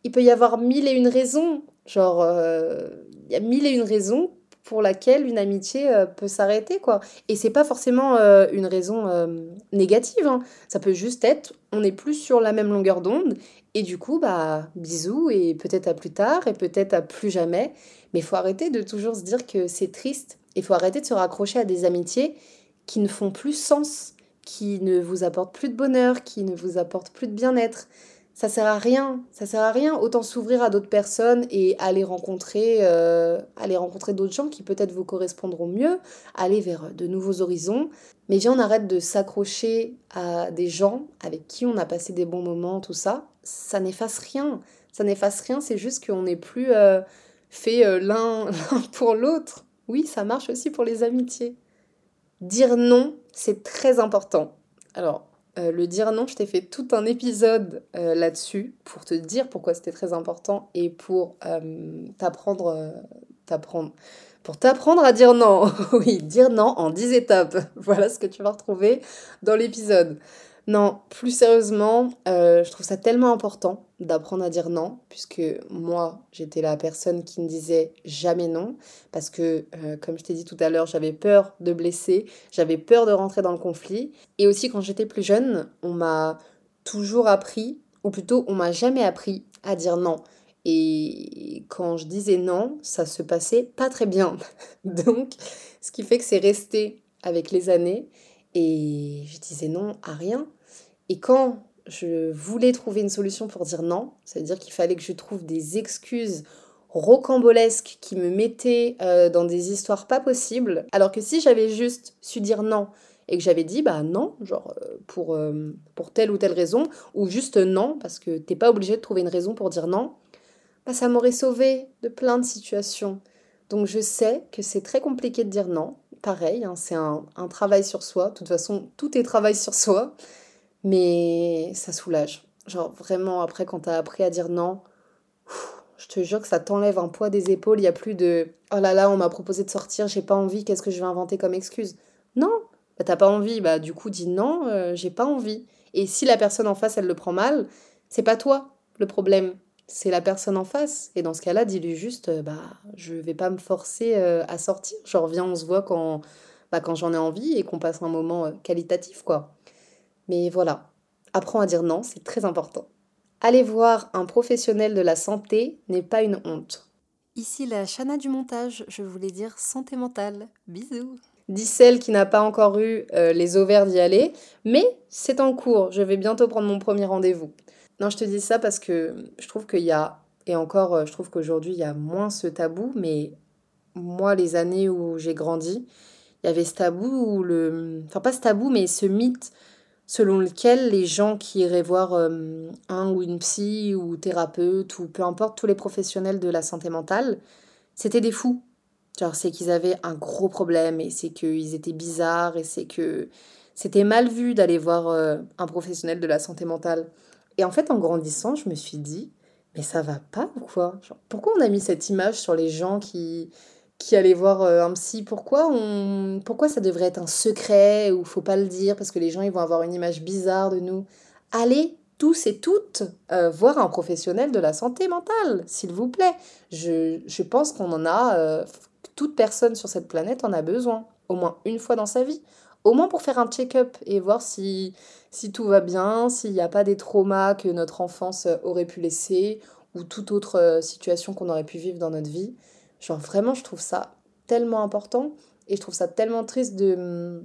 il peut y avoir mille et une raisons. Genre, euh, il y a mille et une raisons pour laquelle une amitié euh, peut s'arrêter, quoi. Et c'est pas forcément euh, une raison négative, hein. Ça peut juste être, on n'est plus sur la même longueur d'onde, et du coup, bah, bisous, et peut-être à plus tard, et peut-être à plus jamais. Mais faut arrêter de toujours se dire que c'est triste. Il faut arrêter de se raccrocher à des amitiés qui ne font plus sens, qui ne vous apportent plus de bonheur, qui ne vous apportent plus de bien-être ça sert à rien. Ça sert à rien. Autant s'ouvrir à d'autres personnes et aller rencontrer, euh, aller rencontrer d'autres gens qui peut-être vous correspondront mieux, aller vers de nouveaux horizons. Mais viens, on arrête de s'accrocher à des gens avec qui on a passé des bons moments, tout ça. Ça n'efface rien. Ça n'efface rien, c'est juste qu'on n'est plus euh, fait euh, l'un *laughs* pour l'autre. Oui, ça marche aussi pour les amitiés. Dire non, c'est très important. Alors, euh, le dire non, je t'ai fait tout un épisode euh, là-dessus pour te dire pourquoi c'était très important et pour euh, t'apprendre, t'apprendre, pour t'apprendre à dire non. *laughs* oui, dire non en 10 étapes. *laughs* voilà ce que tu vas retrouver dans l'épisode. Non, plus sérieusement, euh, je trouve ça tellement important d'apprendre à dire non, puisque moi, j'étais la personne qui ne disait jamais non, parce que, euh, comme je t'ai dit tout à l'heure, j'avais peur de blesser, j'avais peur de rentrer dans le conflit. Et aussi, quand j'étais plus jeune, on m'a toujours appris, ou plutôt, on m'a jamais appris à dire non. Et quand je disais non, ça se passait pas très bien. *laughs* Donc, ce qui fait que c'est resté avec les années. Et je disais non à rien. Et quand je voulais trouver une solution pour dire non, c'est-à-dire qu'il fallait que je trouve des excuses rocambolesques qui me mettaient euh, dans des histoires pas possibles, alors que si j'avais juste su dire non et que j'avais dit bah non, genre euh, pour, euh, pour telle ou telle raison, ou juste non, parce que t'es pas obligé de trouver une raison pour dire non, bah ça m'aurait sauvé de plein de situations. Donc je sais que c'est très compliqué de dire non, pareil, hein, c'est un, travail sur soi. De toute façon, tout est travail sur soi. Mais ça soulage. Genre vraiment, après, quand t'as appris à dire non, je te jure que ça t'enlève un poids des épaules. Il n'y a plus de oh là là, on m'a proposé de sortir, j'ai pas envie, qu'est-ce que je vais inventer comme excuse? Non, bah, t'as pas envie, bah du coup dis non, euh, j'ai pas envie. Et si la personne en face, elle le prend mal, c'est pas toi le problème, c'est la personne en face. Et dans ce cas-là, dis-lui juste, euh, bah, je vais pas me forcer euh, à sortir. Genre, viens, on se voit quand, bah, quand j'en ai envie et qu'on passe un moment euh, qualitatif, quoi. Mais voilà, apprends à dire non, c'est très important. Aller voir un professionnel de la santé n'est pas une honte. Ici la Chana du montage, je voulais dire santé mentale. Bisous. Dis celle qui n'a pas encore eu euh, les ovaires d'y aller, mais c'est en cours, je vais bientôt prendre mon premier rendez-vous. Non, je te dis ça parce que je trouve qu'il y a, et encore, euh, je trouve qu'aujourd'hui il y a moins ce tabou, mais moi, les années où j'ai grandi, il y avait ce tabou, ou le... enfin pas ce tabou, mais ce mythe selon lequel les gens qui iraient voir euh, un ou une psy ou thérapeute ou peu importe tous les professionnels de la santé mentale, c'était des fous. Genre c'est qu'ils avaient un gros problème et c'est qu'ils étaient bizarres et c'est que c'était mal vu d'aller voir euh, un professionnel de la santé mentale. Et en fait en grandissant, je me suis dit mais ça va pas ou quoi? Pourquoi on a mis cette image sur les gens qui qui allait voir euh, un psy, pourquoi, pourquoi ça devrait être un secret ou faut pas le dire parce que les gens ils vont avoir une image bizarre de nous? Allez tous et toutes euh, voir un professionnel de la santé mentale, s'il vous plaît. Je, je pense qu'on en a, euh, toute personne sur cette planète en a besoin, au moins une fois dans sa vie. Au moins pour faire un check-up et voir si, si tout va bien, s'il n'y a pas des traumas que notre enfance aurait pu laisser ou toute autre situation qu'on aurait pu vivre dans notre vie. Genre vraiment, je trouve ça tellement important et je trouve ça tellement triste de,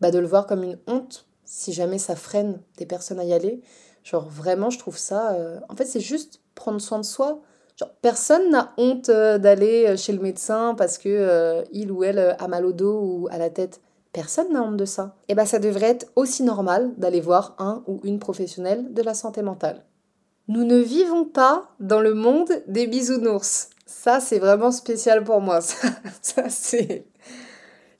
bah, de le voir comme une honte si jamais ça freine des personnes à y aller. Genre vraiment, je trouve ça... Euh, en fait, c'est juste prendre soin de soi. Genre, personne n'a honte euh, d'aller euh, chez le médecin parce que il ou elle a mal au dos ou à la tête. Personne n'a honte de ça. Et bah ça devrait être aussi normal d'aller voir un ou une professionnelle de la santé mentale. Nous ne vivons pas dans le monde des bisounours. Ça, c'est vraiment spécial pour moi. *laughs* Ça, c'est.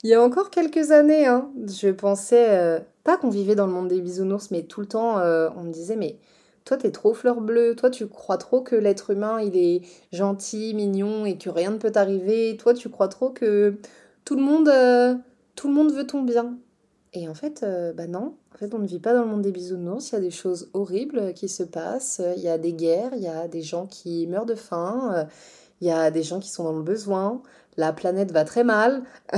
Il y a encore quelques années, hein, je pensais euh, pas qu'on vivait dans le monde des bisounours, mais tout le temps, euh, on me disait, mais toi, t'es trop fleur bleue. Toi, tu crois trop que l'être humain, il est gentil, mignon et que rien ne peut t'arriver. Toi, tu crois trop que tout le monde, euh, tout le monde veut ton bien. Et en fait, bah non. En fait, on ne vit pas dans le monde des bisounours. Il y a des choses horribles qui se passent. Il y a des guerres. Il y a des gens qui meurent de faim il y a des gens qui sont dans le besoin, la planète va très mal. *laughs*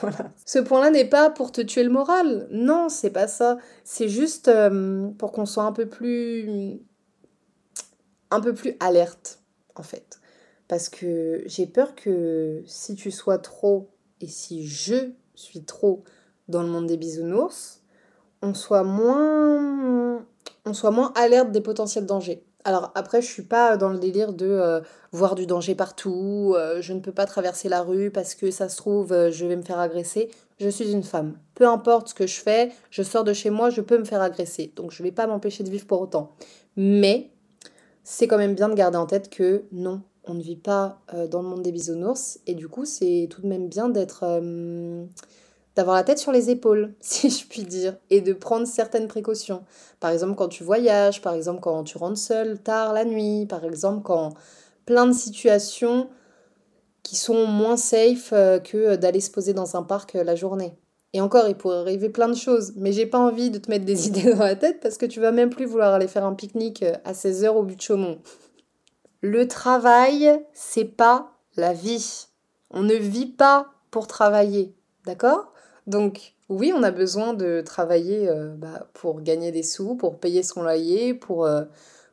voilà. Ce point-là n'est pas pour te tuer le moral. Non, c'est pas ça. C'est juste euh, pour qu'on soit un peu plus un peu plus alerte en fait. Parce que j'ai peur que si tu sois trop et si je suis trop dans le monde des bisounours, on soit moins on soit moins alerte des potentiels dangers. Alors après, je suis pas dans le délire de euh, voir du danger partout, euh, je ne peux pas traverser la rue parce que ça se trouve, euh, je vais me faire agresser. Je suis une femme. Peu importe ce que je fais, je sors de chez moi, je peux me faire agresser. Donc je ne vais pas m'empêcher de vivre pour autant. Mais c'est quand même bien de garder en tête que non, on ne vit pas dans le monde des bisounours. Et du coup, c'est tout de même bien d'être d'avoir la tête sur les épaules, *laughs* si je puis dire, et de prendre certaines précautions. Par exemple, quand tu voyages, par exemple, quand tu rentres seul tard la nuit, par exemple, quand plein de situations qui sont moins safe euh, que d'aller se poser dans un parc euh, la journée. Et encore, il pourrait arriver plein de choses, mais j'ai pas envie de te mettre des *laughs* idées dans la tête parce que tu vas même plus vouloir aller faire un pique-nique euh, à 16h au but de Chaumont. Le travail, c'est pas la vie. On ne vit pas pour travailler, d'accord? Donc oui, on a besoin de travailler euh, bah, pour gagner des sous, pour payer son loyer, pour, euh,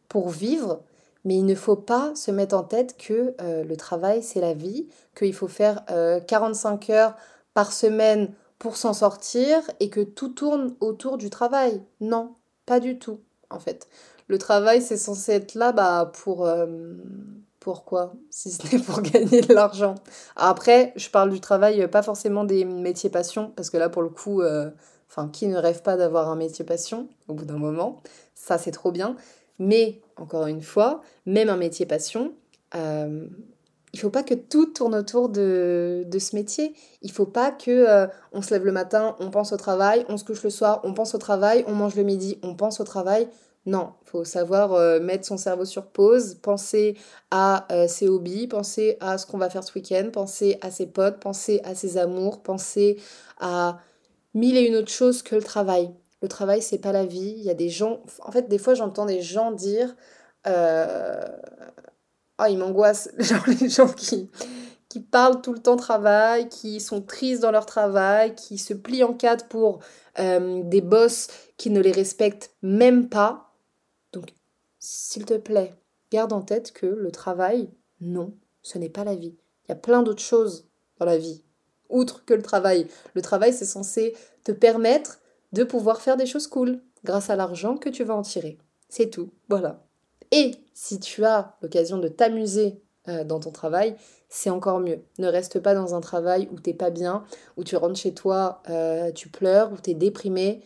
pour vivre, mais il ne faut pas se mettre en tête que euh, le travail, c'est la vie, qu'il faut faire 45 heures par semaine pour s'en sortir et que tout tourne autour du travail. Non, pas du tout, en fait. Le travail, c'est censé être là bah, pour pourquoi Si ce n'est pour *laughs* gagner de l'argent. Après, je parle du travail, pas forcément des métiers passion, parce que là, pour le coup, euh, qui ne rêve pas d'avoir un métier passion au bout d'un moment? Ça, c'est trop bien. Mais, encore une fois, même un métier passion, euh, il faut pas que tout tourne autour de, ce métier. Il faut pas que euh, on se lève le matin, on pense au travail, on se couche le soir, on pense au travail, on mange le midi, on pense au travail. Non, faut savoir euh, mettre son cerveau sur pause, penser à euh, ses hobbies, penser à ce qu'on va faire ce week-end, penser à ses potes, penser à ses amours, penser à mille et une autres choses que le travail. Le travail, c'est pas la vie. Il y a des gens. En fait, des fois, j'entends des gens dire. Euh... Oh, ils m'angoissent. *laughs* Genre les gens qui, qui parlent tout le temps travail, qui sont tristes dans leur travail, qui se plient en quatre pour euh, des boss qui ne les respectent même pas s'il te plaît, garde en tête que le travail, Non, ce n'est pas la vie. Il y a plein d'autres choses dans la vie, outre que le travail. Le travail, c'est censé te permettre de pouvoir faire des choses cool grâce à l'argent que tu vas en tirer. C'est tout, voilà. Et si tu as l'occasion de t'amuser euh, dans ton travail, c'est encore mieux. Ne reste pas dans un travail où t'es pas bien, où tu rentres chez toi, euh, tu pleures, où tu es déprimé.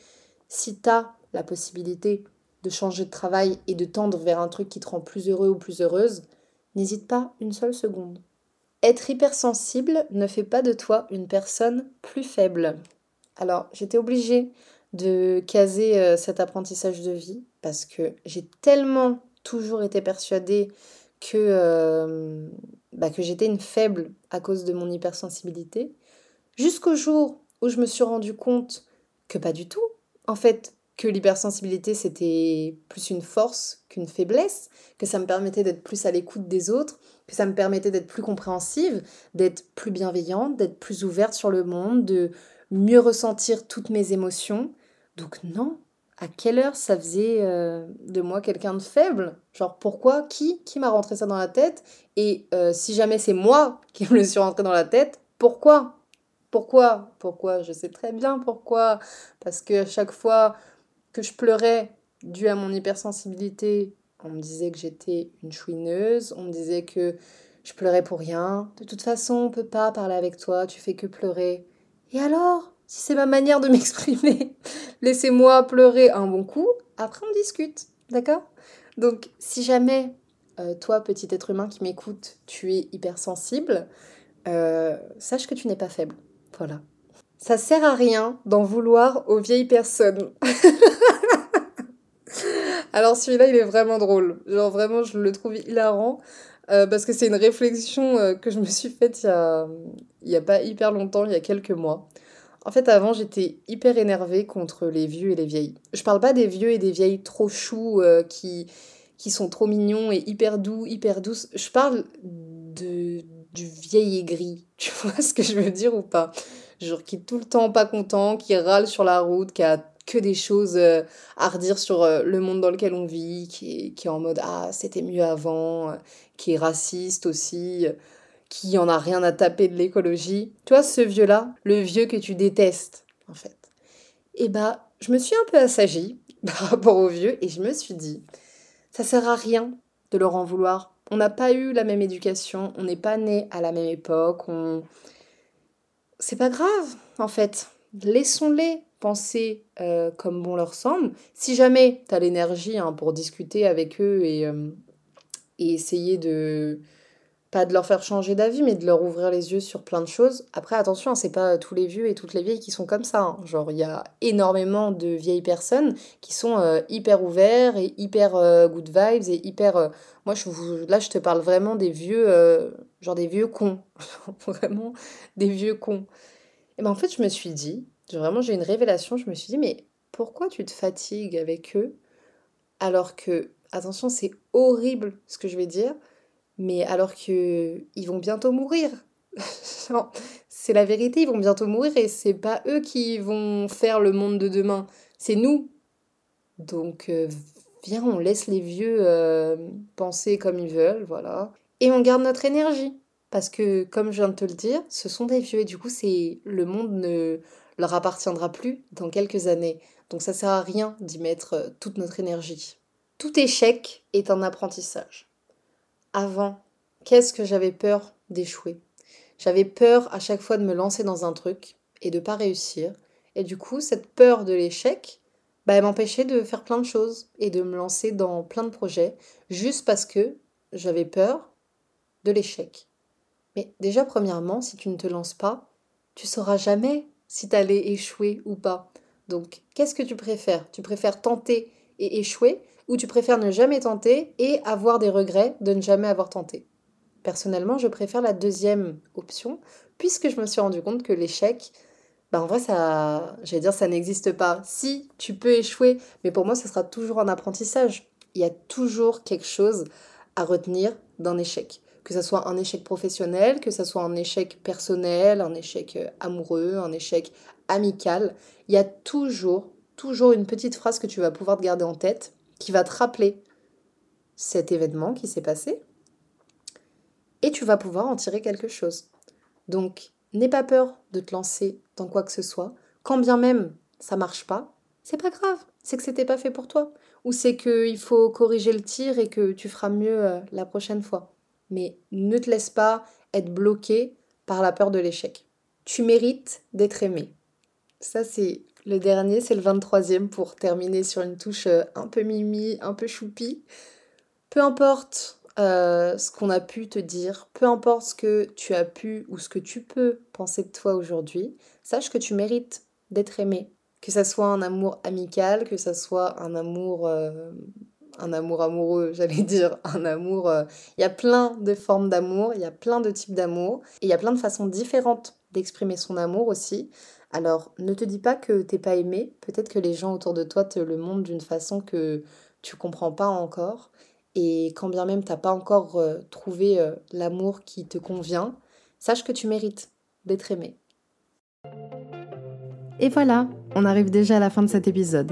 Si tu as la possibilité de changer de travail et de tendre vers un truc qui te rend plus heureux ou plus heureuse, n'hésite pas une seule seconde. Être hypersensible ne fait pas de toi une personne plus faible. Alors, j'étais obligée de caser euh, cet apprentissage de vie parce que j'ai tellement toujours été persuadée que, euh, bah, que j'étais une faible à cause de mon hypersensibilité, jusqu'au jour où je me suis rendu compte que pas du tout. En fait, que l'hypersensibilité c'était plus une force qu'une faiblesse, que ça me permettait d'être plus à l'écoute des autres, que ça me permettait d'être plus compréhensive, d'être plus bienveillante, d'être plus ouverte sur le monde, de mieux ressentir toutes mes émotions. Donc non, à quelle heure ça faisait euh, de moi quelqu'un de faible? Genre pourquoi? Qui? Qui m'a rentré ça dans la tête? Et euh, si jamais c'est moi qui me le suis rentré dans la tête, pourquoi? Pourquoi? Pourquoi? Je sais très bien pourquoi. Parce que à chaque fois que je pleurais dû à mon hypersensibilité, on me disait que j'étais une chouineuse, on me disait que je pleurais pour rien. De toute façon, on peut pas parler avec toi, tu fais que pleurer. Et alors si c'est ma manière de *laughs* m'exprimer, laissez-moi pleurer un bon coup, après on discute, d'accord? Donc si jamais, euh, toi, petit être humain qui m'écoute, tu es hypersensible, euh, sache que tu n'es pas faible. Voilà. Ça sert à rien d'en vouloir aux vieilles personnes. *laughs* Alors celui-là, il est vraiment drôle. Genre vraiment, je le trouve hilarant. Euh, parce que c'est une réflexion que je me suis faite il y, a, il y a pas hyper longtemps, il y a quelques mois. En fait, avant, j'étais hyper énervée contre les vieux et les vieilles. Je parle pas des vieux et des vieilles trop choux euh, qui, qui sont trop mignons et hyper doux, hyper douces. Je parle de, du vieil aigri. *laughs* Tu vois ce que je veux dire ou pas? Qui est tout le temps pas content, qui râle sur la route, qui a que des choses euh, à redire sur euh, le monde dans lequel on vit, qui est, qui est en mode ah c'était mieux avant, qui est raciste aussi qui en a rien à taper de l'écologie. Tu vois, ce vieux-là, le vieux que tu détestes, en fait. Et eh bah, je me suis un peu assagie *laughs* par rapport au vieux et je me suis dit, ça sert à rien de leur en vouloir. On n'a pas eu la même éducation, on n'est pas né à la même époque, on... C'est pas grave, en fait. Laissons-les penser euh, comme bon leur semble. Si jamais tu as l'énergie hein, pour discuter avec eux et, euh, et essayer de, pas de leur faire changer d'avis, mais de leur ouvrir les yeux sur plein de choses. Après, attention, hein, c'est pas tous les vieux et toutes les vieilles qui sont comme ça. Hein. Genre, il y a énormément de vieilles personnes qui sont euh, hyper ouverts et hyper good vibes et hyper. Moi, je, là, je te parle vraiment des vieux, genre des vieux cons. *laughs* vraiment des vieux cons. Et ben en fait, je me suis dit, vraiment, j'ai une révélation. Je me suis dit, mais pourquoi tu te fatigues avec eux alors que, attention, c'est horrible ce que je vais dire mais alors que ils vont bientôt mourir? *laughs* c'est la vérité, ils vont bientôt mourir et c'est pas eux qui vont faire le monde de demain, c'est nous. Donc euh, viens, on laisse les vieux euh, penser comme ils veulent, voilà. Et on garde notre énergie. Parce que, comme je viens de te le dire, ce sont des vieux et du coup, c'est le monde ne leur appartiendra plus dans quelques années. Donc ça sert à rien d'y mettre euh, toute notre énergie. Tout échec est un apprentissage avant, qu'est-ce que j'avais peur d'échouer? J'avais peur à chaque fois de me lancer dans un truc et de pas réussir. Et du coup, cette peur de l'échec, bah, elle m'empêchait de faire plein de choses et de me lancer dans plein de projets juste parce que j'avais peur de l'échec. Mais déjà, premièrement, si tu ne te lances pas, tu sauras jamais si tu allais échouer ou pas. Donc, qu'est-ce que tu préfères? Tu préfères tenter et échouer ou tu préfères ne jamais tenter et avoir des regrets de ne jamais avoir tenté? Personnellement, je préfère la deuxième option, puisque je me suis rendu compte que l'échec, bah en vrai, ça, j'allais dire, ça n'existe pas. Si, tu peux échouer, mais pour moi, ce sera toujours un apprentissage. Il y a toujours quelque chose à retenir d'un échec. Que ce soit un échec professionnel, que ce soit un échec personnel, un échec euh, amoureux, un échec amical, il y a toujours, toujours une petite phrase que tu vas pouvoir te garder en tête qui va te rappeler cet événement qui s'est passé et tu vas pouvoir en tirer quelque chose. Donc, n'aie pas peur de te lancer dans quoi que ce soit, quand bien même ça marche pas, c'est pas grave, c'est que c'était pas fait pour toi, ou c'est qu'il faut corriger le tir et que tu feras mieux euh, la prochaine fois. Mais ne te laisse pas être bloqué par la peur de l'échec. Tu mérites d'être aimé. Ça, c'est le dernier, c'est le 23e pour terminer sur une touche euh, un peu mimi, un peu choupi. Peu importe euh, ce qu'on a pu te dire, peu importe ce que tu as pu ou ce que tu peux penser de toi aujourd'hui, sache que tu mérites d'être aimé. Que ça soit un amour amical, que ça soit un amour, euh, un amour amoureux, *laughs* j'allais dire, un amour. Il y a plein de formes d'amour, il y a plein de types d'amour, et il y a plein de façons différentes d'exprimer son amour aussi. Alors, ne te dis pas que t'es pas aimé. Peut-être que les gens autour de toi te le montrent d'une façon que tu comprends pas encore. Et quand bien même t'as pas encore euh, trouvé euh, l'amour qui te convient, sache que tu mérites d'être aimé. Et voilà, on arrive déjà à la fin de cet épisode.